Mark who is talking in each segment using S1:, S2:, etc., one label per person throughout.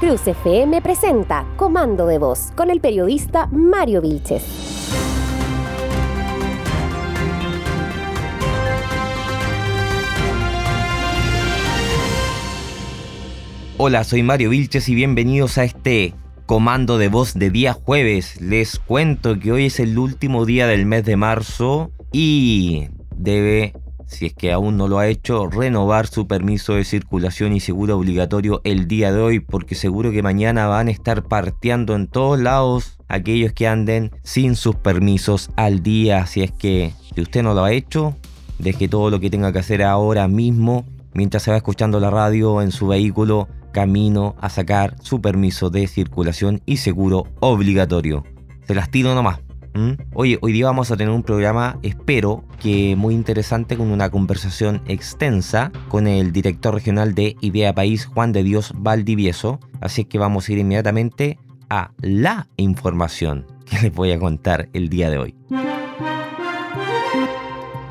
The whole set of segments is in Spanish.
S1: Cruz FM presenta Comando de Voz con el periodista Mario Vilches.
S2: Hola, soy Mario Vilches y bienvenidos a este comando de voz de día jueves. Les cuento que hoy es el último día del mes de marzo y debe si es que aún no lo ha hecho, renovar su permiso de circulación y seguro obligatorio el día de hoy, porque seguro que mañana van a estar parteando en todos lados aquellos que anden sin sus permisos al día. Si es que si usted no lo ha hecho, deje todo lo que tenga que hacer ahora mismo, mientras se va escuchando la radio en su vehículo, camino a sacar su permiso de circulación y seguro obligatorio. Se las tiro nomás. ¿Mm? Oye, hoy día vamos a tener un programa, espero que muy interesante, con una conversación extensa con el director regional de Idea País, Juan de Dios Valdivieso. Así que vamos a ir inmediatamente a la información que les voy a contar el día de hoy.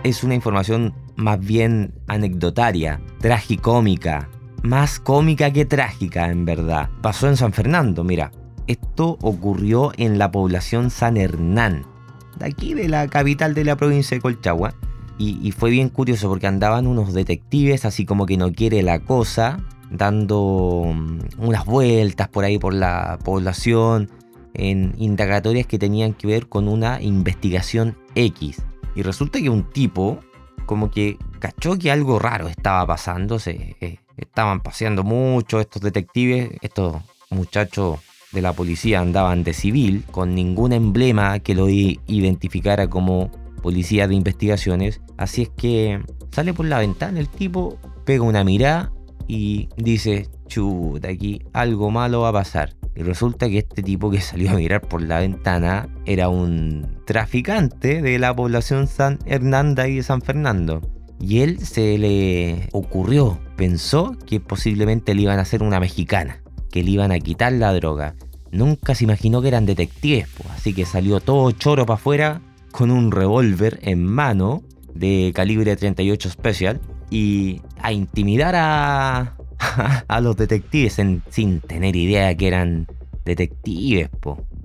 S2: Es una información más bien anecdotaria, tragicómica, más cómica que trágica en verdad. Pasó en San Fernando, mira. Esto ocurrió en la población San Hernán, de aquí de la capital de la provincia de Colchagua. Y, fue bien curioso porque andaban unos detectives, así como que no quiere la cosa, dando mm, unas vueltas por ahí por la población, en indagatorias que tenían que ver con una investigación X. Y resulta que un tipo, como que cachó que algo raro estaba pasando, se eh, estaban paseando mucho estos detectives, estos muchachos de la policía andaban de civil, con ningún emblema que lo identificara como policía de investigaciones. Así es que sale por la ventana el tipo, pega una mirada y dice, chuta, aquí algo malo va a pasar. Y resulta que este tipo que salió a mirar por la ventana era un traficante de la población San Hernanda y de San Fernando. Y él se le ocurrió, pensó que posiblemente le iban a hacer una mexicana que le iban a quitar la droga. Nunca se imaginó que eran detectives, así que salió todo choro para afuera con un revólver en mano de calibre 38 Special y a intimidar a, a los detectives sin tener idea que eran detectives.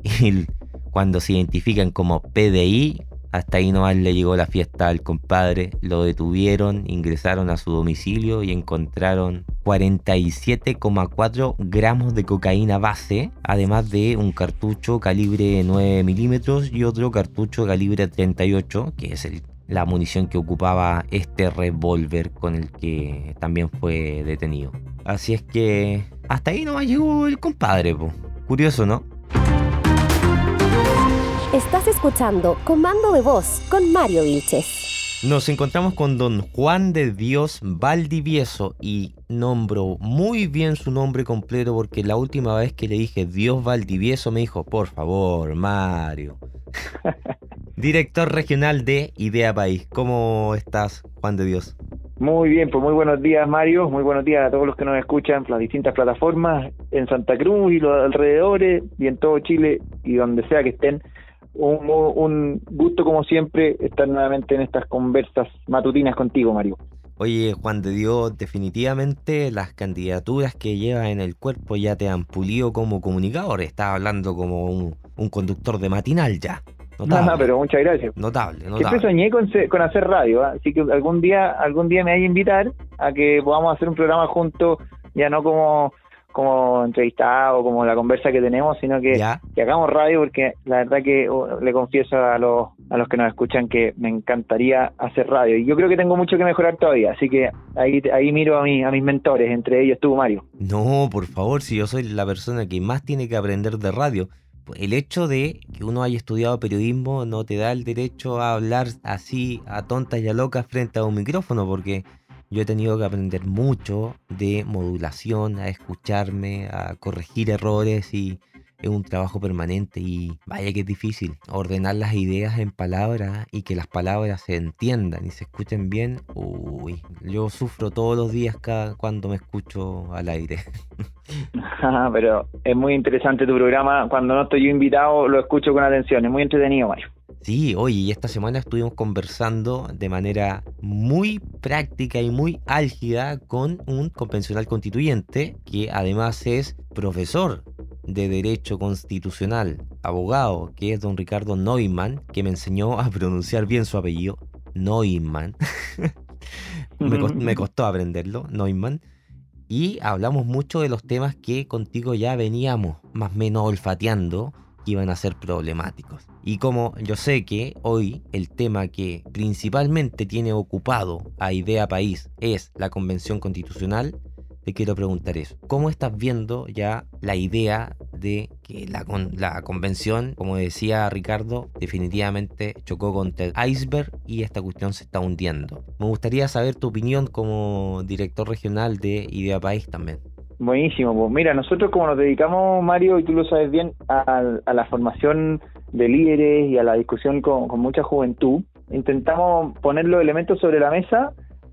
S2: Y cuando se identifican como PDI, hasta ahí nomás le llegó la fiesta al compadre, lo detuvieron, ingresaron a su domicilio y encontraron 47,4 gramos de cocaína base, además de un cartucho calibre 9 milímetros y otro cartucho calibre 38, que es la munición que ocupaba este revólver con el que también fue detenido. Así es que hasta ahí nomás llegó el compadre, curioso, ¿no?
S1: Estás escuchando Comando de Voz con Mario Vilches.
S2: Nos encontramos con don Juan de Dios Valdivieso y nombro muy bien su nombre completo porque la última vez que le dije Dios Valdivieso me dijo, por favor, Mario. Director regional de Idea País. ¿Cómo estás, Juan de Dios?
S3: Muy bien, pues muy buenos días Mario, muy buenos días a todos los que nos escuchan en las distintas plataformas en Santa Cruz y los alrededores y en todo Chile y donde sea que estén un, gusto como siempre estar nuevamente en estas conversas matutinas contigo, Mario.
S2: Oye, Juan de Dios, definitivamente las candidaturas que llevas en el cuerpo ya te han pulido como comunicador. Estás hablando como un, conductor de matinal ya.
S3: Notable. No, pero muchas gracias.
S2: Notable, notable.
S3: Siempre soñé con, con hacer radio, ¿ah? así que algún día, algún día me hay a invitar a que podamos hacer un programa juntos, ya no como como entrevistado, como la conversa que tenemos, sino que, que, hagamos radio porque la verdad que uh, le confieso a los, a los que nos escuchan que me encantaría hacer radio. Y yo creo que tengo mucho que mejorar todavía, así que ahí, ahí miro a, mi, a mis mentores, entre ellos tú, Mario.
S2: No, por favor, si yo soy la persona que más tiene que aprender de radio. El hecho de que uno haya estudiado periodismo no te da el derecho a hablar así a tontas y a locas frente a un micrófono, porque yo he tenido que aprender mucho de modulación, a escucharme, a corregir errores y es un trabajo permanente y vaya que es difícil ordenar las ideas en palabras y que las palabras se entiendan y se escuchen bien. Uy, yo sufro todos los días cada cuando me escucho al aire.
S3: Pero es muy interesante tu programa. Cuando no estoy yo invitado lo escucho con atención. Es muy entretenido, Mario.
S2: Sí, oye, y esta semana estuvimos conversando de manera muy práctica y muy álgida con un convencional constituyente que además es profesor de Derecho Constitucional, abogado, que es don Ricardo Neumann, que me enseñó a pronunciar bien su apellido, Neumann. me, costó, aprenderlo, Neumann. Y hablamos mucho de los temas que contigo ya veníamos más o menos olfateando iban a ser problemáticos. Y como yo sé que hoy el tema que principalmente tiene ocupado a Idea País es la Convención Constitucional, te quiero preguntar eso. ¿Cómo estás viendo ya la idea de que la, convención, como decía Ricardo, definitivamente chocó contra el iceberg y esta cuestión se está hundiendo? Me gustaría saber tu opinión como director regional de Idea País también.
S3: Buenísimo, pues mira, nosotros como nos dedicamos, Mario, y tú lo sabes bien, a, la formación de líderes y a la discusión con, mucha juventud, intentamos poner los elementos sobre la mesa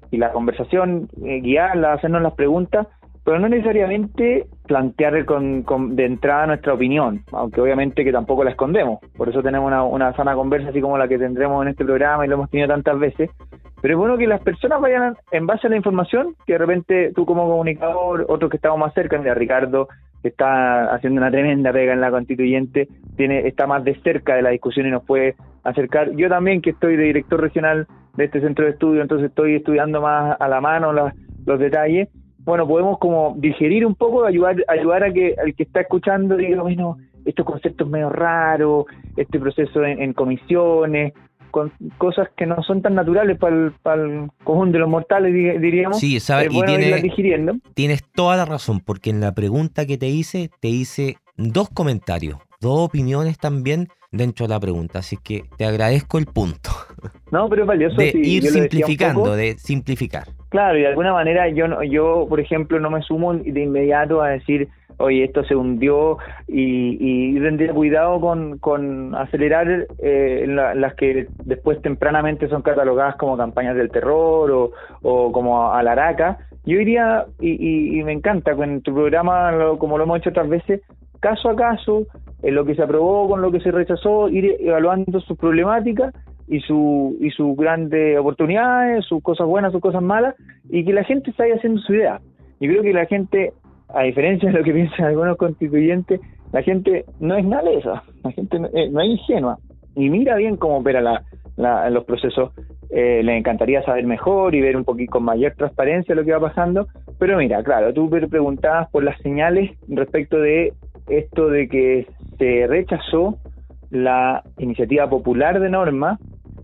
S3: y la conversación, eh, guiarla, hacernos las preguntas, pero no necesariamente plantear con, de entrada nuestra opinión, aunque obviamente que tampoco la escondemos. Por eso tenemos una sana conversa así como la que tendremos en este programa y lo hemos tenido tantas veces. Pero es bueno que las personas vayan en base a la información, que de repente tú como comunicador, otros que estamos más cerca, mira Ricardo, que está haciendo una tremenda pega en la constituyente, tiene está más de cerca de la discusión y nos puede acercar. Yo también, que estoy de director regional de este centro de estudio, entonces estoy estudiando más a la mano los detalles. Bueno, podemos como digerir un poco, ayudar, ayudar a que el que está escuchando diga, bueno, estos conceptos medio raros, este proceso en, comisiones, con cosas que no son tan naturales para el, para el conjunto de los mortales, diríamos.
S2: Sí, sabes, y digiriendo. tienes toda la razón, porque en la pregunta que te hice, te hice dos comentarios, dos opiniones también dentro de la pregunta, así que te agradezco el punto.
S3: No, pero es valioso.
S2: De ir simplificando, de simplificar.
S3: Claro, y de alguna manera yo, yo, por ejemplo, no me sumo de inmediato a decir, oye, esto se hundió y, y tendría cuidado con, con acelerar eh, las que después tempranamente son catalogadas como campañas del terror o, o como alaraca. Yo diría, y, y, me encanta, con tu programa, como lo hemos hecho otras veces, caso a caso, en lo que se aprobó con lo que se rechazó, ir evaluando sus problemáticas y su y sus grandes oportunidades, sus cosas buenas, sus cosas malas, y que la gente se vaya haciendo su idea. Yo creo que la gente, a diferencia de lo que piensan algunos constituyentes, la gente no es eso, la gente no, eh, es ingenua y mira bien cómo opera la, los procesos. Eh, le encantaría saber mejor y ver un poquito con mayor transparencia lo que va pasando, pero mira, claro, tú preguntabas por las señales respecto de esto de que se rechazó la iniciativa popular de norma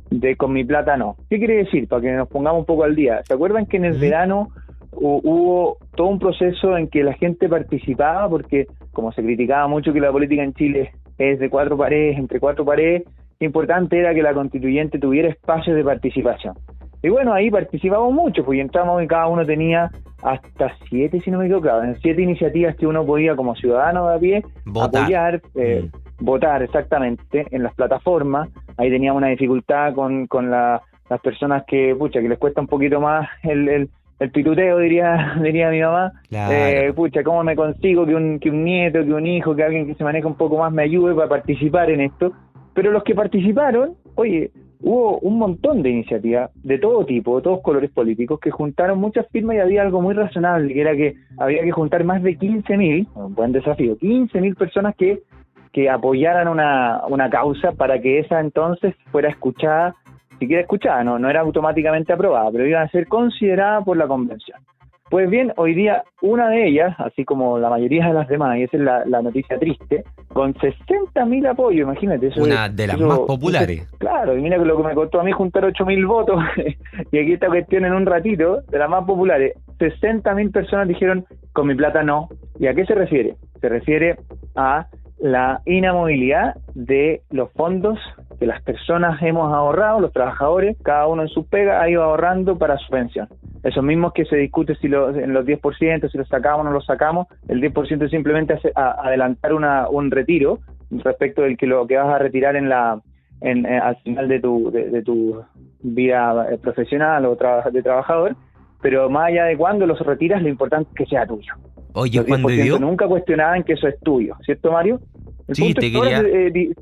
S3: de Con mi plata no. ¿Qué quiere decir? Para que nos pongamos un poco al día. ¿Se acuerdan que en el verano hubo todo un proceso en que la gente participaba? Porque como se criticaba mucho que la política en Chile es de cuatro paredes, entre cuatro paredes, importante era que la constituyente tuviera espacios de participación. Y bueno, ahí participamos mucho, pues entramos y cada uno tenía hasta siete, si no me equivoco, siete iniciativas que uno podía como ciudadano de a pie apoyar, eh, mm. votar exactamente en las plataformas. Ahí teníamos una dificultad con, con las personas que, pucha, que les cuesta un poquito más el, el, el pituteo, diría, diría mi mamá. Eh, pucha, ¿cómo me consigo que un, que un nieto, que un hijo, que alguien que se maneja un poco más me ayude para participar en esto? Pero los que participaron, oye, hubo un montón de iniciativas de todo tipo, de todos colores políticos, que juntaron muchas firmas y había algo muy razonable, que era que había que juntar más de 15.000, un buen desafío, 15.000 personas que, que apoyaran una, una causa para que esa entonces fuera escuchada, siquiera escuchada, no, no era automáticamente aprobada, pero iba a ser considerada por la convención. Pues bien, hoy día una de ellas, así como la mayoría de las demás, y esa es la, noticia triste, con 60.000 apoyos, imagínate. Eso,
S2: una de las más populares.
S3: claro, y mira lo que me costó a mí juntar 8.000 votos, y aquí esta cuestión en un ratito, de las más populares, 60.000 personas dijeron, con mi plata no. ¿Y a qué se refiere? Se refiere a la inamovilidad de los fondos que las personas hemos ahorrado, los trabajadores, cada uno en su pega ha ido ahorrando para su pensión. Esos mismos que se discute si en los 10%, si los sacamos o no los sacamos, el 10% es simplemente hace, adelantar una, un retiro respecto del que lo que vas a retirar en la en, eh, al final de tu, de, tu vida eh, profesional o de trabajador, pero más allá de cuándo los retiras, lo importante es que sea tuyo.
S2: Oye, cuando dio...
S3: Nunca cuestionaban que eso es tuyo, ¿cierto, Mario?
S2: sí, te quería...
S3: Eh,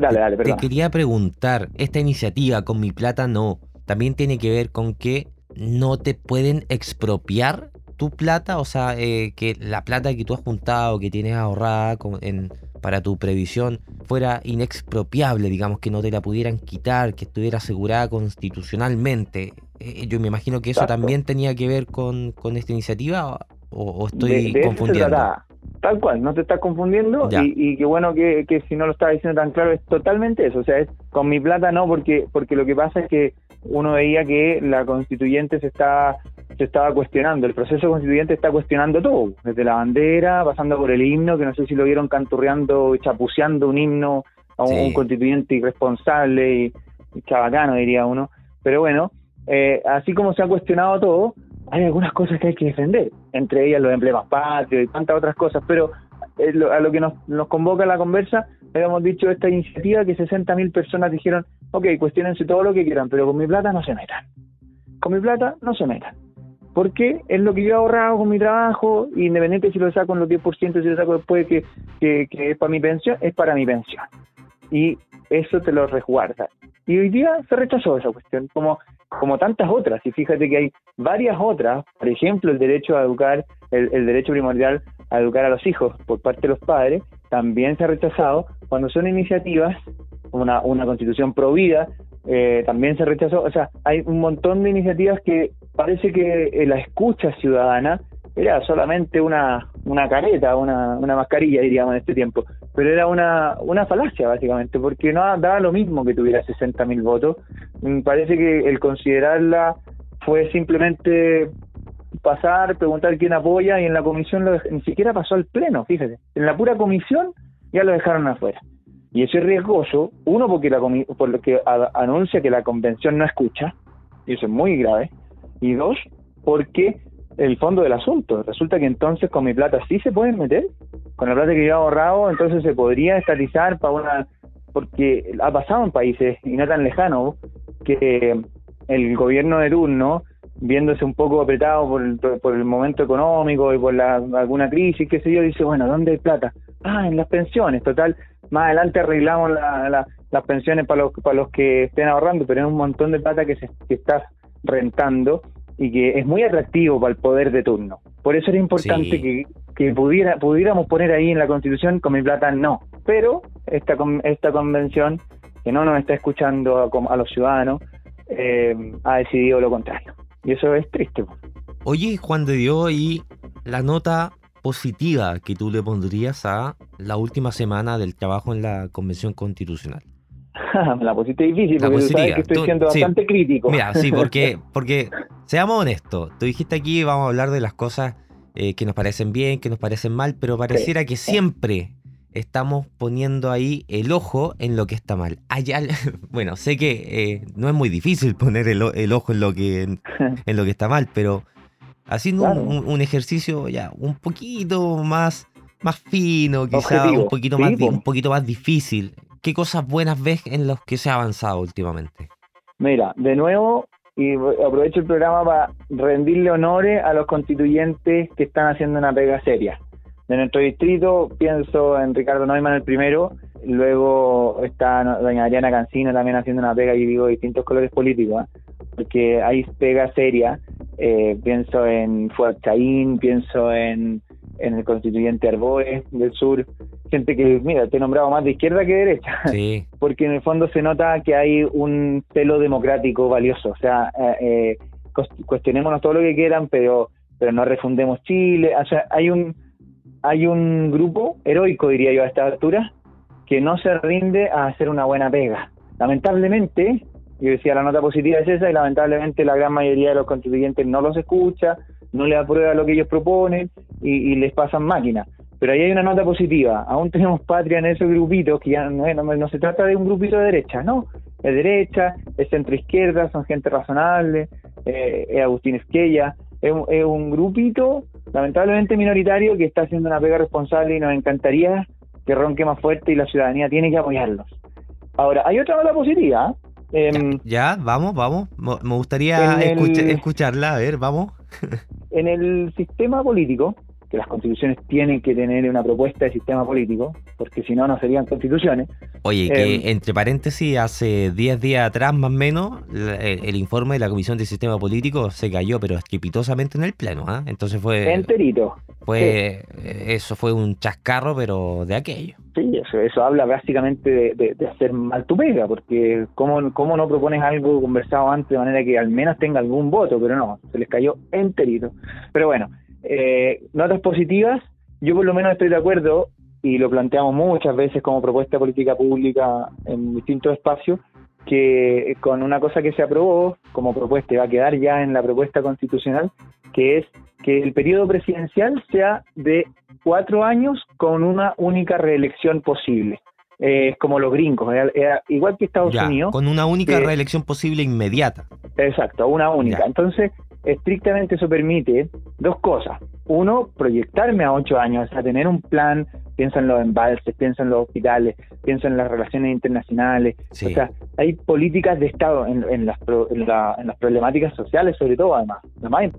S3: Dale, dale,
S2: perdón. Te quería preguntar, esta iniciativa con mi plata no, también tiene que ver con que no te pueden expropiar tu plata, o sea, eh, que la plata que tú has juntado, que tienes ahorrada en, para tu previsión, fuera inexpropiable, digamos, que no te la pudieran quitar, que estuviera asegurada constitucionalmente. Eh, yo me imagino que eso también tenía que ver con, con esta iniciativa, o, estoy confundiendo.
S3: Tal cual, no te estás confundiendo y, y qué bueno que, que si no lo estaba diciendo tan claro, es totalmente eso, o sea, es con mi plata no, porque porque lo que pasa es que uno veía que la constituyente se está se estaba cuestionando, el proceso constituyente está cuestionando todo, desde la bandera, pasando por el himno, que no sé si lo vieron canturreando, chapuceando un himno a un, constituyente irresponsable y, chabacano, diría uno. Pero bueno, eh, así como se ha cuestionado todo, hay algunas cosas que hay que defender, entre ellas los emblemas patrios y tantas otras cosas, pero eh, a lo que nos, convoca la conversa, habíamos dicho esta iniciativa que 60.000 personas dijeron, ok, cuestionense todo lo que quieran, pero con mi plata no se metan. Con mi plata no se metan. Porque es lo que yo he ahorrado con mi trabajo, independiente si lo saco en los 10%, si lo saco después que es para mi pensión, es para mi pensión. Y eso te lo resguarda. Y hoy día se rechazó esa cuestión, como, como tantas otras. Y fíjate que hay varias otras, por ejemplo, el derecho a educar, el, el derecho primordial a educar a los hijos por parte de los padres, también se ha rechazado cuando son iniciativas, una, una constitución pro vida, eh, también se rechazó. O sea, hay un montón de iniciativas que parece que eh, la escucha ciudadana era solamente una, una careta, una, una mascarilla, diríamos, en este tiempo. Pero era una, una falacia, básicamente, porque no daba lo mismo que tuviera 60.000 votos. Mm, parece que el considerarla fue simplemente pasar, preguntar quién apoya y en la comisión ni siquiera pasó al pleno, fíjate. En la pura comisión ya lo dejaron afuera. Y eso es riesgoso, uno porque la por lo que anuncia que la convención no escucha, y eso es muy grave, y dos, porque el fondo del asunto, resulta que entonces con mi plata sí se pueden meter, con la plata que yo he ahorrado, entonces se podría estatizar para una, porque ha pasado en países, y no tan lejanos, que el gobierno de turno viéndose un poco apretado por, por el momento económico y por la, alguna crisis, qué sé yo, dice, bueno, ¿dónde hay plata? Ah, en las pensiones, total, más adelante arreglamos la, las pensiones para los, para los que estén ahorrando, pero es un montón de plata que se que estás rentando y que es muy atractivo para el poder de turno. Por eso era importante que, que pudiera, pudiéramos poner ahí en la Constitución con mi plata no. Pero esta, esta convención, que no nos está escuchando a, a los ciudadanos, eh, ha decidido lo contrario. Y eso es triste.
S2: Oye, Juan de Dios, y la nota positiva que tú le pondrías a la última semana del trabajo en la Convención Constitucional.
S3: la pusiste difícil porque sabes que estoy siendo bastante crítico.
S2: Mira, sí, porque, porque seamos honestos, tú dijiste aquí vamos a hablar de las cosas eh, que nos parecen bien, que nos parecen mal, pero pareciera que siempre estamos poniendo ahí el ojo en lo que está mal. bueno, sé que eh, no es muy difícil poner el, ojo en lo que en, lo que está mal, pero haciendo un, ejercicio ya un poquito más más fino, quizá un poquito más un poquito más difícil. ¿Qué cosas buenas ves en los que se ha avanzado últimamente?
S3: Mira, de nuevo y aprovecho el programa para rendirle honores a los constituyentes que están haciendo una pega seria de nuestro distrito, pienso en Ricardo Neumann el primero, luego está doña Adriana Cancino también haciendo una pega, y digo distintos colores políticos, ¿eh? porque hay pega seria, eh, pienso en Fuerchaín, pienso en, en el constituyente Arboe del sur, gente que, mira, te he nombrado más de izquierda que de derecha, sí. porque en el fondo se nota que hay un pelo democrático valioso, o sea, eh, cuestionémonos todo lo que quieran, pero pero no refundemos Chile, o sea, hay un hay un grupo heroico, diría yo, a esta altura, que no se rinde a hacer una buena pega. Lamentablemente, yo decía, la nota positiva es esa, y lamentablemente la gran mayoría de los contribuyentes no los escucha, no les aprueba lo que ellos proponen y, les pasan máquinas. Pero ahí hay una nota positiva. Aún tenemos patria en esos grupitos, que ya no, no, se trata de un grupito de derecha, no. Es derecha, es centro izquierda, son gente razonable, eh, es Agustín Esquella, es, es un grupito lamentablemente minoritario que está haciendo una pega responsable y nos encantaría que ronque más fuerte y la ciudadanía tiene que apoyarlos. Ahora, hay otra nota positiva.
S2: Em, ya, vamos, vamos. Me gustaría escucharla, a ver, vamos.
S3: en el sistema político, que las constituciones tienen que tener una propuesta de sistema político, porque si no, no serían constituciones.
S2: Oye, que em, entre paréntesis, hace 10 días atrás más o menos, el, informe de la Comisión de Sistema Político se cayó, pero estrepitosamente en el Pleno, ¿ah? Entonces fue...
S3: Enterito.
S2: Fue, Eso fue un chascarro, pero de aquello.
S3: Sí, eso, eso habla básicamente de, hacer mal tu pega, porque ¿cómo, ¿cómo no propones algo conversado antes de manera que al menos tenga algún voto? Pero no, se les cayó enterito. Pero bueno, eh, notas positivas, yo por lo menos estoy de acuerdo, y lo planteamos muchas veces como propuesta de política pública en distintos espacios, que con una cosa que se aprobó como propuesta y va a quedar ya en la propuesta constitucional, que es que el periodo presidencial sea de cuatro años con una única reelección posible. Es como los gringos, igual que Estados Unidos.
S2: Con una única reelección posible inmediata.
S3: Exacto, una única. Entonces, estrictamente eso permite dos cosas. Uno, proyectarme a ocho años, o sea, tener un plan, piensa en los embalses, piensa en los hospitales, piensa en las relaciones internacionales. O sea, hay políticas de Estado en, las en, las problemáticas sociales, sobre todo, además. Además,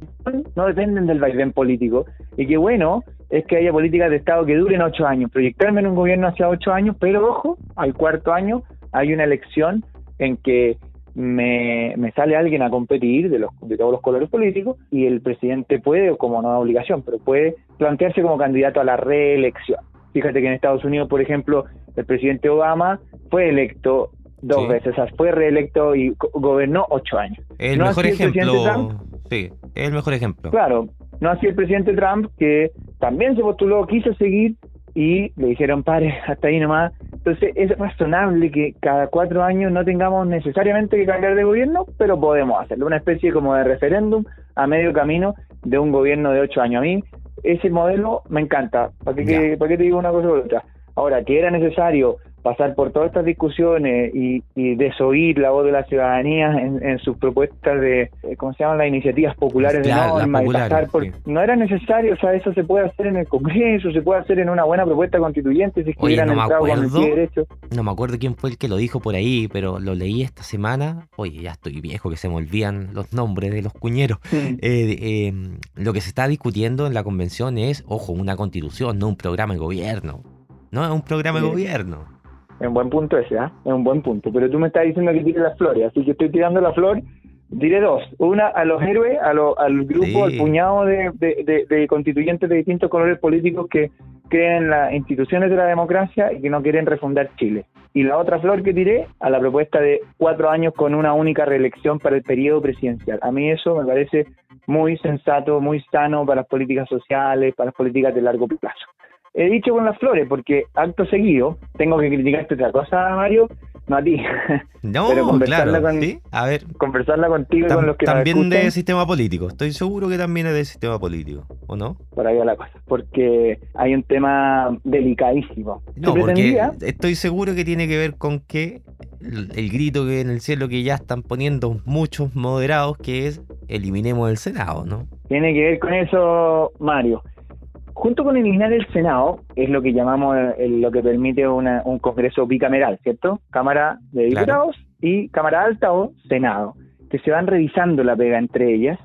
S3: no dependen del vaivén político. Y qué bueno es que haya políticas de Estado que duren ocho años. Proyectarme en un gobierno hacia ocho años, pero ojo, al cuarto año hay una elección en que me, me, sale alguien a competir de, los, de todos los colores políticos y el presidente puede, como no da obligación, pero puede plantearse como candidato a la reelección. Fíjate que en Estados Unidos, por ejemplo, el presidente Obama fue electo dos veces, o sea, fue reelecto y gobernó ocho años.
S2: El mejor ejemplo. sí, el mejor ejemplo.
S3: Claro, no así el presidente Trump, que también se postuló, quiso seguir y le dijeron, pare, hasta ahí nomás, entonces es razonable que cada cuatro años no tengamos necesariamente que cambiar de gobierno, pero podemos hacerlo, una especie como de referéndum a medio camino de un gobierno de ocho años. A mí ese modelo me encanta. ¿Para qué, ¿para qué te digo una cosa u otra? Ahora, que era necesario pasar por todas estas discusiones y, desoír la voz de la ciudadanía en, sus propuestas de, eh, ¿cómo se llaman? Las iniciativas populares de norma y pasar por... No era necesario, o sea, eso se puede hacer en el Congreso, se puede hacer en una buena propuesta constituyente si
S2: hubieran no entrado con el derecho. No me acuerdo quién fue el que lo dijo por ahí, pero lo leí esta semana. Oye, ya estoy viejo, que se me olvidan los nombres de los cuñeros. Eh, em, lo que se está discutiendo en la convención es, ojo, una constitución, no un programa de gobierno. No es un programa de gobierno.
S3: Es un buen punto ese, ¿ah? Es un buen punto. Pero tú me estás diciendo que tire las flores, así que estoy tirando la flor. Diré dos. Una a los héroes, a al grupo, al puñado de, constituyentes de distintos colores políticos que creen en las instituciones de la democracia y que no quieren refundar Chile. Y la otra flor que tiré a la propuesta de cuatro años con una única reelección para el periodo presidencial. A mí eso me parece muy sensato, muy sano para las políticas sociales, para las políticas de largo plazo he dicho con las flores, porque acto seguido tengo que criticarte otra cosa, Mario, no a ti.
S2: No, conversarla claro, con, A ver,
S3: conversarla contigo y con los que
S2: También de sistema político, estoy seguro que también es de sistema político, ¿o no?
S3: Por ahí va la cosa, porque hay un tema delicadísimo.
S2: No, porque estoy seguro que tiene que ver con que el grito que en el cielo que ya están poniendo muchos moderados, que es eliminemos el Senado, ¿no?
S3: Tiene que ver con eso, Mario. Junto con eliminar el Senado, es lo que llamamos lo que permite un Congreso bicameral, ¿cierto? Cámara de Diputados y Cámara Alta o Senado, que se van revisando la pega entre ellas.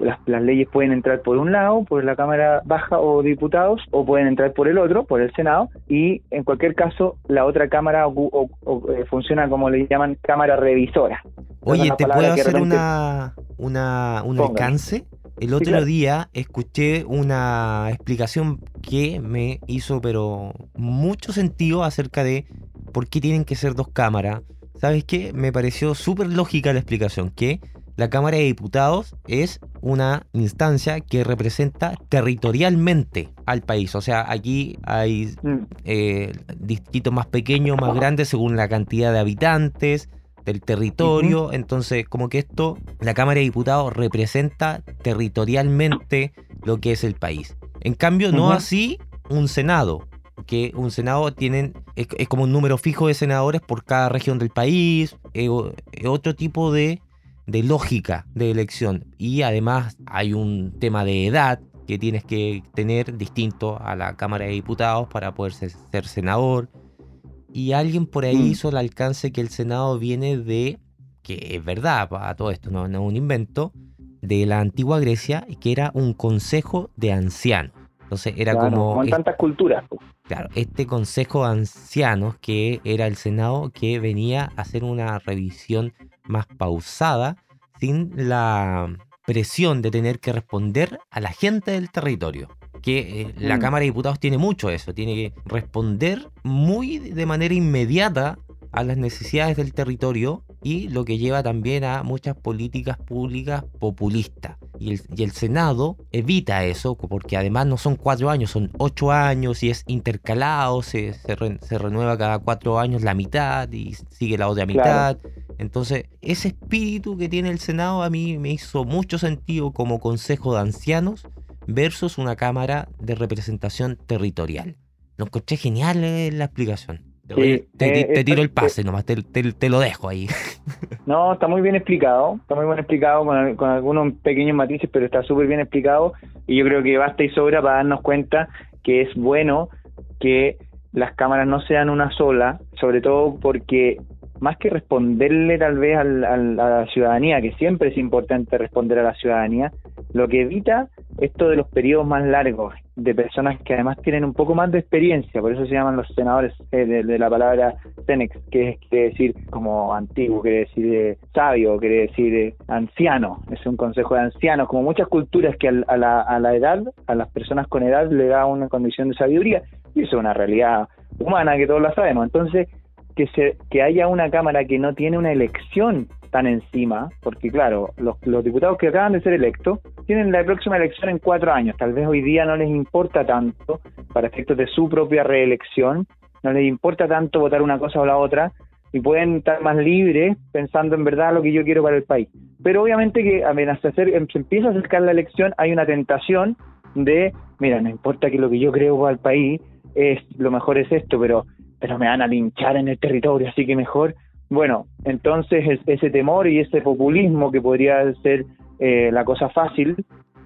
S3: Las, leyes pueden entrar por un lado, por la Cámara Baja o Diputados, o pueden entrar por el otro, por el Senado, y en cualquier caso la otra Cámara eh, funciona como le llaman Cámara Revisora.
S2: Oye, ¿te puedo hacer una, una, un alcance? El otro día escuché una explicación que me hizo pero mucho sentido acerca de por qué tienen que ser dos cámaras. ¿Sabes qué? Me pareció súper lógica la explicación, que la Cámara de Diputados es una instancia que representa territorialmente al país. O sea, aquí hay mm. eh, distritos más pequeños, más grandes según la cantidad de habitantes del territorio. Entonces, como que esto, la Cámara de Diputados representa territorialmente lo que es el país. En cambio, no así un Senado, que un Senado tienen, es, como un número fijo de senadores por cada región del país, es, otro tipo de, de lógica de elección. Y además hay un tema de edad que tienes que tener distinto a la Cámara de Diputados para poder ser senador. Y alguien por ahí mm. hizo el alcance que el Senado viene de, que es verdad, a todo esto no, es un invento, de la antigua Grecia, que era un consejo de ancianos. Entonces era como...
S3: Con tantas culturas.
S2: Claro, este Consejo de Ancianos, que era el Senado, que venía a hacer una revisión más pausada, sin la presión de tener que responder a la gente del territorio que eh, la mm. Cámara de Diputados tiene mucho eso, tiene que responder muy de manera inmediata a las necesidades del territorio y lo que lleva también a muchas políticas públicas populistas. Y el, Senado evita eso, porque además no son cuatro años, son ocho años y es intercalado, se, se, renueva cada cuatro años la mitad y sigue la otra mitad. Entonces, ese espíritu que tiene el Senado a mí me hizo mucho sentido como Consejo de Ancianos versus una Cámara de Representación Territorial. Lo encontré genial eh, la explicación. te, eh, tiro el pase nomás, te, lo dejo ahí.
S3: No, está muy bien explicado, está muy bien explicado con, con algunos pequeños matices, pero está súper bien explicado y yo creo que basta y sobra para darnos cuenta que es bueno que las cámaras no sean una sola, sobre todo porque más que responderle tal vez a la ciudadanía, que siempre es importante responder a la ciudadanía, lo que evita esto de los periodos más largos, de personas que además tienen un poco más de experiencia, por eso se llaman los senadores eh, de, la palabra Cenex, que quiere decir como antiguo, quiere decir eh, sabio, quiere decir eh, anciano, es un consejo de ancianos, como muchas culturas que a, la, a la edad, a las personas con edad le da una condición de sabiduría, y eso es una realidad humana que todos la sabemos. Entonces, que, se, que haya una Cámara que no tiene una elección tan encima, porque claro, los, diputados que acaban de ser electos tienen la próxima elección en cuatro años, tal vez hoy día no les importa tanto, para efectos de su propia reelección, no les importa tanto votar una cosa o la otra, y pueden estar más libres pensando en verdad lo que yo quiero para el país. Pero obviamente que se, em, se empieza a acercar la elección, hay una tentación de, mira, no importa que lo que yo creo para el país es lo mejor es esto, pero pero me van a linchar en el territorio, así que mejor. Bueno, entonces ese temor y ese populismo que podría ser eh, la cosa fácil,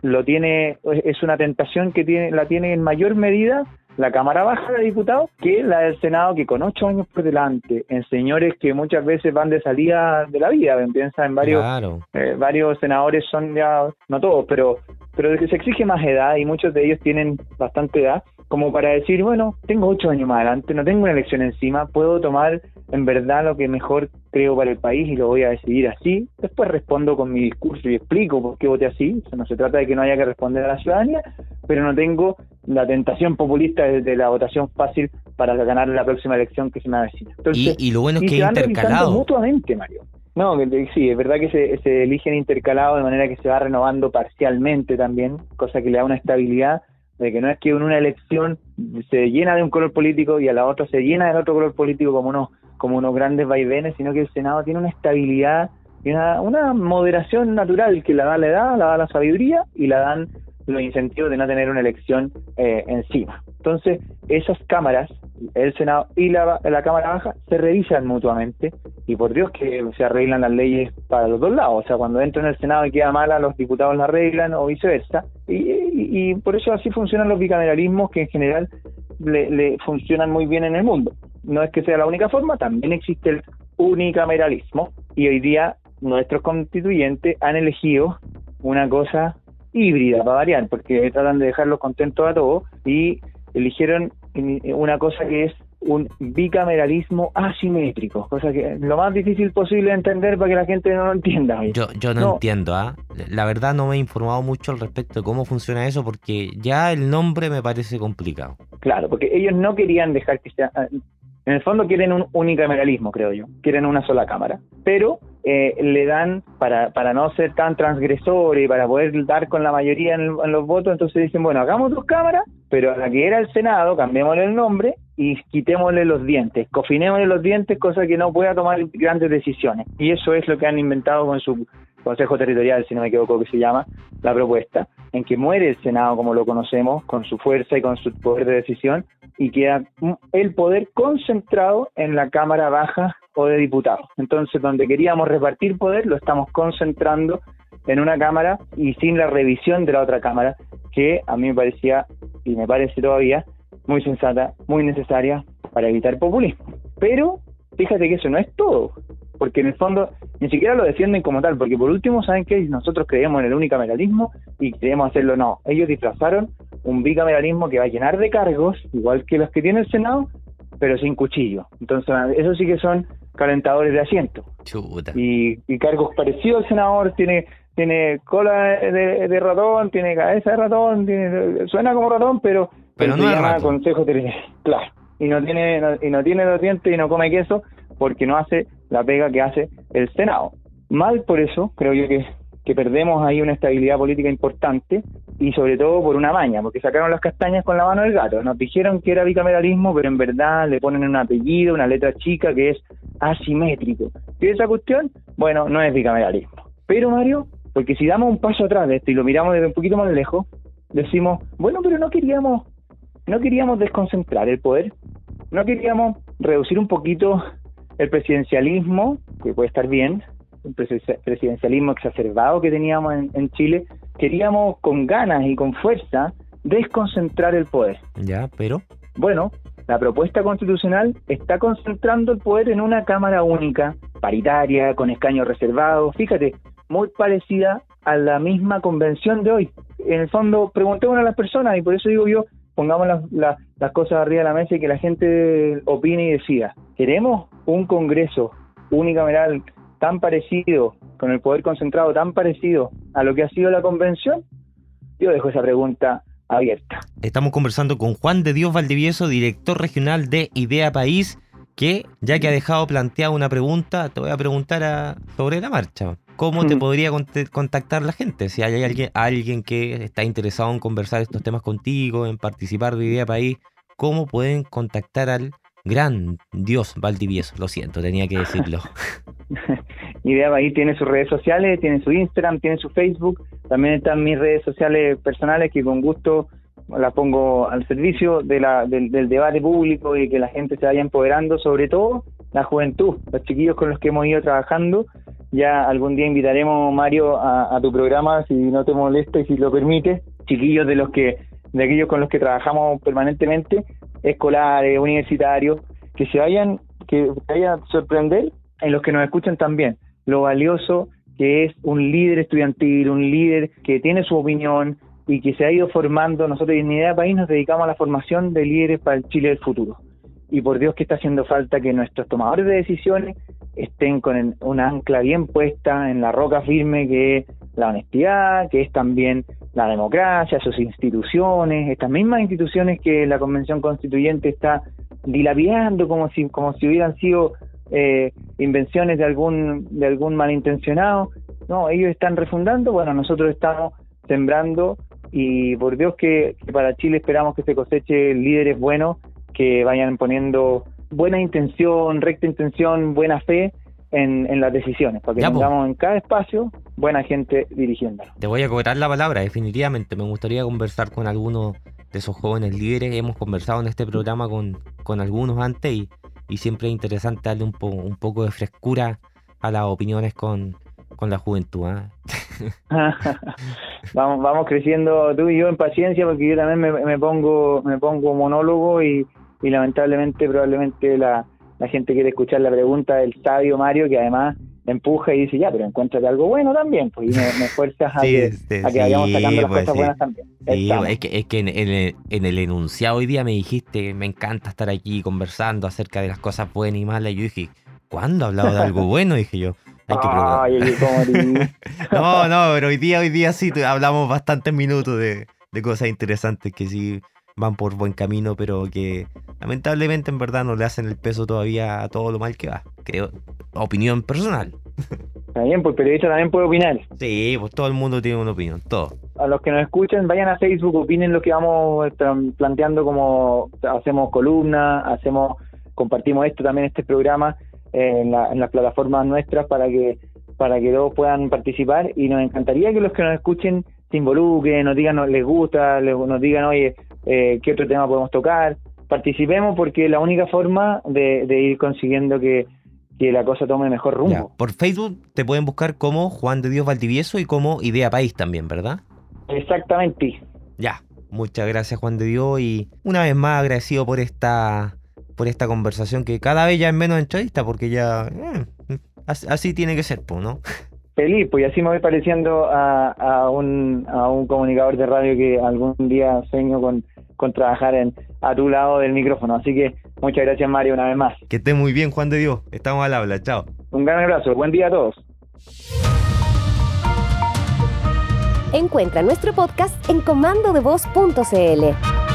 S3: lo tiene, es una tentación que tiene, la tiene en mayor medida la Cámara Baja de Diputados que la del Senado, que con ocho años por delante, en señores que muchas veces van de salida de la vida, piensa en varios, eh, varios senadores son ya, no todos, pero, pero se exige más edad y muchos de ellos tienen bastante edad, como para decir, bueno, tengo ocho años más adelante, no tengo una elección encima, puedo tomar en verdad lo que mejor creo para el país y lo voy a decidir así. Después respondo con mi discurso y explico por qué voté así. no se trata de que no haya que responder a la ciudadanía, pero no tengo la tentación populista de, la votación fácil para ganar la próxima elección que se me avecina.
S2: y, lo bueno es que intercalado.
S3: mutuamente, Mario. No, sí, es verdad que se, se eligen intercalados de manera que se va renovando parcialmente también, cosa que le da una estabilidad de que no es que en una elección se llena de un color político y a la otra se llena del otro color político como unos, como unos grandes vaivenes, sino que el Senado tiene una estabilidad y una, una moderación natural que la da la edad, la da la sabiduría y la dan los incentivos de no tener una elección eh, encima. Entonces, esas cámaras, el Senado y la, Cámara Baja, se revisan mutuamente y por Dios que se arreglan las leyes para los dos lados. O sea, cuando entra en el Senado y queda mala, los diputados la arreglan o viceversa. Y, por eso así funcionan los bicameralismos que en general le funcionan muy bien en el mundo. No es que sea la única forma, también existe el unicameralismo y hoy día nuestros constituyentes han elegido una cosa híbrida para variar, porque tratan de dejarlos contentos a todos y eligieron una cosa que es un bicameralismo asimétrico, cosa que es lo más difícil posible de entender para que la gente no lo entienda.
S2: Yo, yo no, entiendo, ¿ah? la verdad no me he informado mucho al respecto de cómo funciona eso porque ya el nombre me parece complicado.
S3: Claro, porque ellos no querían dejar que sea... En el fondo quieren un unicameralismo, creo yo, quieren una sola cámara, pero eh, le dan, para, para no ser tan transgresor y para poder dar con la mayoría en, los votos, entonces dicen, bueno, hagamos dos cámaras, pero a la que era el Senado, cambiémosle el nombre y quitémosle los dientes, cofinémosle los dientes, cosa que no pueda tomar grandes decisiones. Y eso es lo que han inventado con su Consejo Territorial, si no me equivoco que se llama, la propuesta, en que muere el Senado como lo conocemos, con su fuerza y con su poder de decisión, y queda el poder concentrado en la Cámara Baja o de diputados. Entonces, donde queríamos repartir poder, lo estamos concentrando en una Cámara y sin la revisión de la otra Cámara, que a mí me parecía, y me parece todavía, muy sensata, muy necesaria para evitar populismo. Pero fíjate que eso no es todo, porque en el fondo ni siquiera lo defienden como tal, porque por último, ¿saben que Nosotros creemos en el unicameralismo y queremos hacerlo no. Ellos disfrazaron un bicameralismo que va a llenar de cargos, igual que los que tiene el Senado, pero sin cuchillo. Entonces, eso sí que son calentadores de asiento. Y, cargos parecidos al senador, tiene tiene cola de, ratón, tiene cabeza de ratón, tiene, suena como ratón, pero,
S2: pero no se llama
S3: consejo claro. Y no tiene y no tiene los dientes y no come queso porque no hace la pega que hace el Senado. Mal por eso, creo yo que que perdemos ahí una estabilidad política importante y sobre todo por una maña, porque sacaron las castañas con la mano del gato. Nos dijeron que era bicameralismo, pero en verdad le ponen un apellido, una letra chica que es asimétrico. ¿Y esa cuestión? Bueno, no es bicameralismo. Pero Mario, porque si damos un paso atrás de esto y lo miramos desde un poquito más lejos, decimos, bueno, pero no queríamos, no queríamos desconcentrar el poder, no queríamos reducir un poquito el presidencialismo, que puede estar bien, presidencialismo exacerbado que teníamos en, Chile, queríamos con ganas y con fuerza desconcentrar el poder.
S2: Ya, pero...
S3: Bueno, la propuesta constitucional está concentrando el poder en una Cámara única, paritaria, con escaños reservados, fíjate, muy parecida a la misma convención de hoy. En el fondo, preguntémonos a las personas, y por eso digo yo, pongamos las, cosas arriba de la mesa y que la gente opine y decida. ¿Queremos un Congreso unicameral tan parecido, con el poder concentrado tan parecido a lo que ha sido la convención? Yo dejo esa pregunta abierta.
S2: Estamos conversando con Juan de Dios Valdivieso, director regional de Idea País, que ya que ha dejado planteada una pregunta, te voy a preguntar sobre la marcha. ¿Cómo te podría contactar la gente? Si hay alguien, alguien que está interesado en conversar estos temas contigo, en participar de Idea País, ¿cómo pueden contactar al gran Dios Valdivieso? Lo siento, tenía que decirlo.
S3: Idea ahí tiene sus redes sociales, tiene su Instagram, tiene su Facebook, también están mis redes sociales personales que con gusto las pongo al servicio de la, del, debate público y que la gente se vaya empoderando, sobre todo la juventud, los chiquillos con los que hemos ido trabajando. Ya algún día invitaremos, Mario, a, tu programa, si no te molesta y si lo permite, chiquillos de los que de aquellos con los que trabajamos permanentemente, escolares, universitarios, que se vayan, que vayan a sorprender en los que nos escuchan también lo valioso que es un líder estudiantil, un líder que tiene su opinión y que se ha ido formando. Nosotros en Idea País nos dedicamos a la formación de líderes para el Chile del futuro. Y por Dios que está haciendo falta que nuestros tomadores de decisiones estén con una ancla bien puesta en la roca firme que es la honestidad, que es también la democracia, sus instituciones, estas mismas instituciones que la Convención Constituyente está dilapidando como si, como si hubieran sido eh, invenciones de algún, de algún malintencionado. No, ellos están refundando, bueno, nosotros estamos sembrando y por Dios que, para Chile esperamos que se coseche líderes buenos que vayan poniendo buena intención, recta intención, buena fe en, en las decisiones, para que tengamos en cada espacio buena gente dirigiendo.
S2: Te voy a cobrar la palabra, definitivamente. Me gustaría conversar con algunos de esos jóvenes líderes. Hemos conversado en este programa con, con algunos antes y y siempre es interesante darle un, un poco de frescura a las opiniones con, la juventud. ¿ah?
S3: vamos, vamos creciendo tú y yo en paciencia porque yo también me, pongo me pongo monólogo y, lamentablemente probablemente la, la gente quiere escuchar la pregunta del sabio Mario que además empuja y dice, ya, pero encuéntrate algo bueno también, pues, y me, me fuerzas a, que, a que vayamos sacando las pues, cosas buenas también.
S2: es que, es que en, el, enunciado hoy día me dijiste, me encanta estar aquí conversando acerca de las cosas buenas y malas, y yo dije, ¿cuándo he hablado de algo bueno? Dije yo. Hay que Ay, no, no, pero hoy día, hoy día sí hablamos bastantes minutos de, de cosas interesantes que sí van por buen camino, pero que lamentablemente en verdad no le hacen el peso todavía a todo lo mal que va. Creo, opinión personal.
S3: También, pues periodista también puede opinar.
S2: Sí, pues todo el mundo tiene una opinión, todo.
S3: A los que nos escuchen, vayan a Facebook, opinen lo que vamos planteando como hacemos columnas, hacemos, compartimos esto también, este programa en, en las plataformas nuestras para que para que todos puedan participar y nos encantaría que los que nos escuchen se involucren, nos digan nos les gusta, nos digan, oye, eh, qué otro tema podemos tocar. Participemos porque es la única forma de, ir consiguiendo que, la cosa tome mejor rumbo.
S2: Por Facebook te pueden buscar como Juan de Dios Valdivieso y como Idea País también, ¿verdad?
S3: Exactamente.
S2: Ya, muchas gracias Juan de Dios y una vez más agradecido por esta por esta conversación que cada vez ya es menos entrevista porque ya eh, así, tiene que ser, ¿no?
S3: feliz, pues así me voy pareciendo a, a, un, a un comunicador de radio que algún día sueño con, con trabajar en, a tu lado del micrófono. Así que muchas gracias Mario una vez más.
S2: Que esté muy bien Juan de Dios, estamos al habla, chao.
S3: Un gran abrazo, buen día a todos.
S1: Encuentra nuestro podcast en comandodevoz.cl.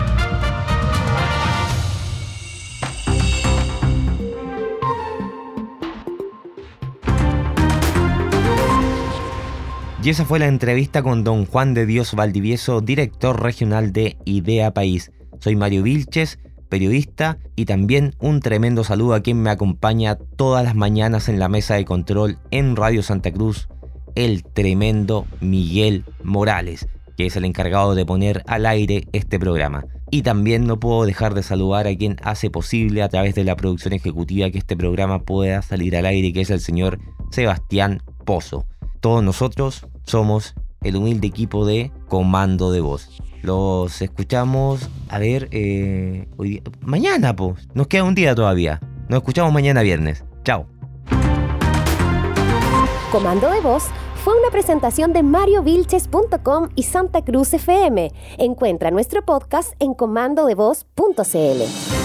S2: Y esa fue la entrevista con don Juan de Dios Valdivieso, director regional de Idea País. Soy Mario Vilches, periodista, y también un tremendo saludo a quien me acompaña todas las mañanas en la mesa de control en Radio Santa Cruz, el tremendo Miguel Morales, que es el encargado de poner al aire este programa. Y también no puedo dejar de saludar a quien hace posible a través de la producción ejecutiva que este programa pueda salir al aire, que es el señor Sebastián Pozo. Todos nosotros somos el humilde equipo de Comando de Voz. Los escuchamos, a ver, eh, mañana, pues. Nos queda un día todavía. Nos escuchamos mañana viernes. Chao.
S1: Comando de Voz fue una presentación de mariovilches.com y Santa Cruz FM. Encuentra nuestro podcast en comandodevoz.cl.